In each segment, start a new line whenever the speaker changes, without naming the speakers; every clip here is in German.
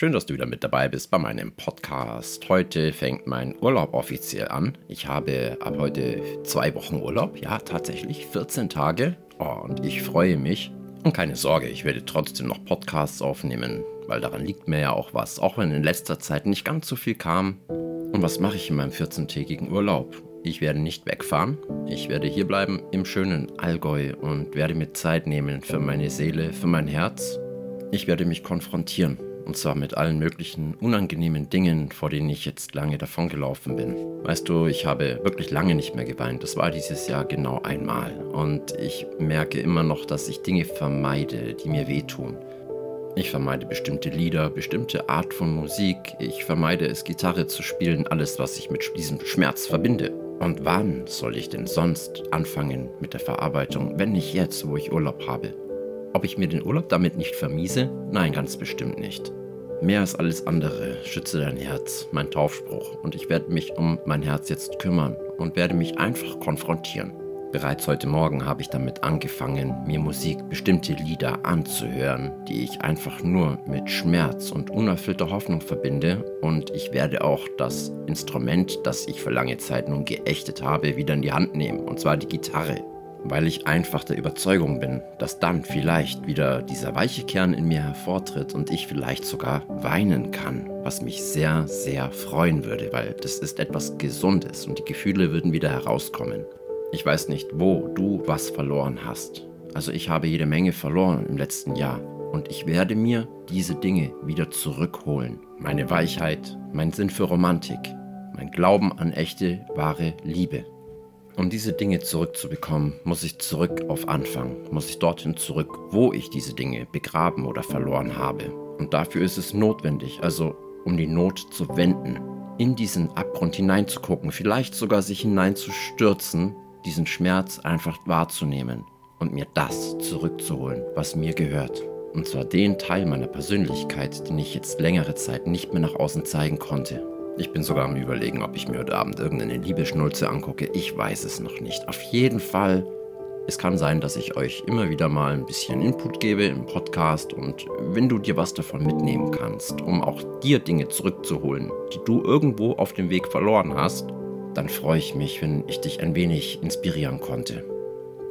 Schön, dass du wieder mit dabei bist bei meinem Podcast. Heute fängt mein Urlaub offiziell an. Ich habe ab heute zwei Wochen Urlaub. Ja, tatsächlich 14 Tage. Und ich freue mich. Und keine Sorge, ich werde trotzdem noch Podcasts aufnehmen, weil daran liegt mir ja auch was, auch wenn in letzter Zeit nicht ganz so viel kam. Und was mache ich in meinem 14-tägigen Urlaub? Ich werde nicht wegfahren. Ich werde hierbleiben im schönen Allgäu und werde mir Zeit nehmen für meine Seele, für mein Herz. Ich werde mich konfrontieren. Und zwar mit allen möglichen unangenehmen Dingen, vor denen ich jetzt lange davongelaufen bin. Weißt du, ich habe wirklich lange nicht mehr geweint. Das war dieses Jahr genau einmal. Und ich merke immer noch, dass ich Dinge vermeide, die mir wehtun. Ich vermeide bestimmte Lieder, bestimmte Art von Musik. Ich vermeide es, Gitarre zu spielen, alles, was ich mit diesem Schmerz verbinde. Und wann soll ich denn sonst anfangen mit der Verarbeitung, wenn nicht jetzt, wo ich Urlaub habe? Ob ich mir den Urlaub damit nicht vermiese? Nein, ganz bestimmt nicht. Mehr als alles andere, schütze dein Herz, mein Taufspruch, und ich werde mich um mein Herz jetzt kümmern und werde mich einfach konfrontieren. Bereits heute Morgen habe ich damit angefangen, mir Musik, bestimmte Lieder anzuhören, die ich einfach nur mit Schmerz und unerfüllter Hoffnung verbinde. Und ich werde auch das Instrument, das ich für lange Zeit nun geächtet habe, wieder in die Hand nehmen, und zwar die Gitarre, weil ich einfach der Überzeugung bin, dass dann vielleicht wieder dieser weiche Kern in mir hervortritt und ich vielleicht sogar weinen kann, was mich sehr, sehr freuen würde, weil das ist etwas Gesundes und die Gefühle würden wieder herauskommen. Ich weiß nicht, wo du was verloren hast. Also ich habe jede Menge verloren im letzten Jahr und ich werde mir diese Dinge wieder zurückholen. Meine Weichheit, mein Sinn für Romantik, mein Glauben an echte, wahre Liebe. Um diese Dinge zurückzubekommen, muss ich zurück auf Anfang, muss ich dorthin zurück, wo ich diese Dinge begraben oder verloren habe. Und dafür ist es notwendig, also um die Not zu wenden, in diesen Abgrund hineinzugucken, vielleicht sogar sich hineinzustürzen diesen Schmerz einfach wahrzunehmen und mir das zurückzuholen, was mir gehört. Und zwar den Teil meiner Persönlichkeit, den ich jetzt längere Zeit nicht mehr nach außen zeigen konnte. Ich bin sogar am Überlegen, ob ich mir heute Abend irgendeine Liebeschnulze angucke. Ich weiß es noch nicht. Auf jeden Fall, es kann sein, dass ich euch immer wieder mal ein bisschen Input gebe im Podcast und wenn du dir was davon mitnehmen kannst, um auch dir Dinge zurückzuholen, die du irgendwo auf dem Weg verloren hast, dann freue ich mich, wenn ich dich ein wenig inspirieren konnte.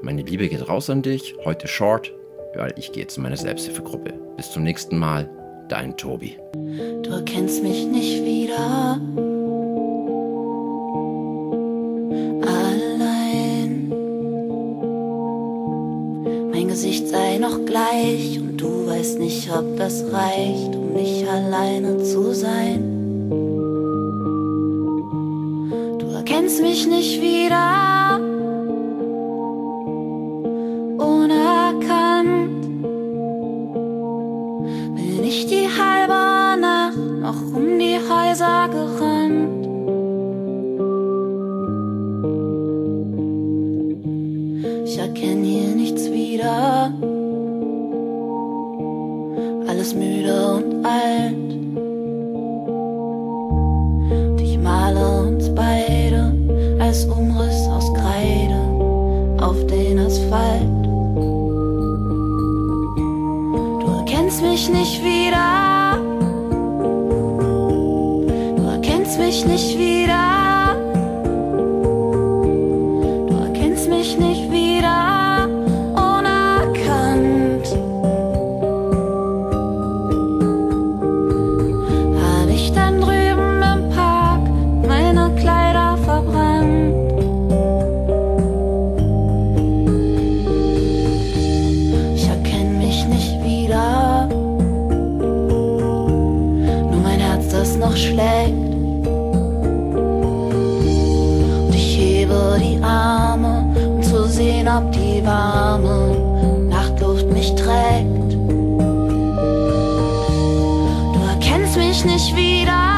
Meine Liebe geht raus an dich, heute short, weil ich gehe zu meiner Selbsthilfegruppe. Bis zum nächsten Mal, dein Tobi.
Du erkennst mich nicht wieder. Allein. Mein Gesicht sei noch gleich und du weißt nicht, ob das reicht, um nicht alleine zu sein. kennst mich nicht wieder. Ich erkenne hier nichts wieder. Alles müde und alt. als Umriss aus Kreide auf den Asphalt. Du erkennst mich nicht wieder. Du erkennst mich nicht wieder. noch die Arme, um zu sehen, ob die warme Nachtluft mich trägt. Du erkennst mich nicht wieder.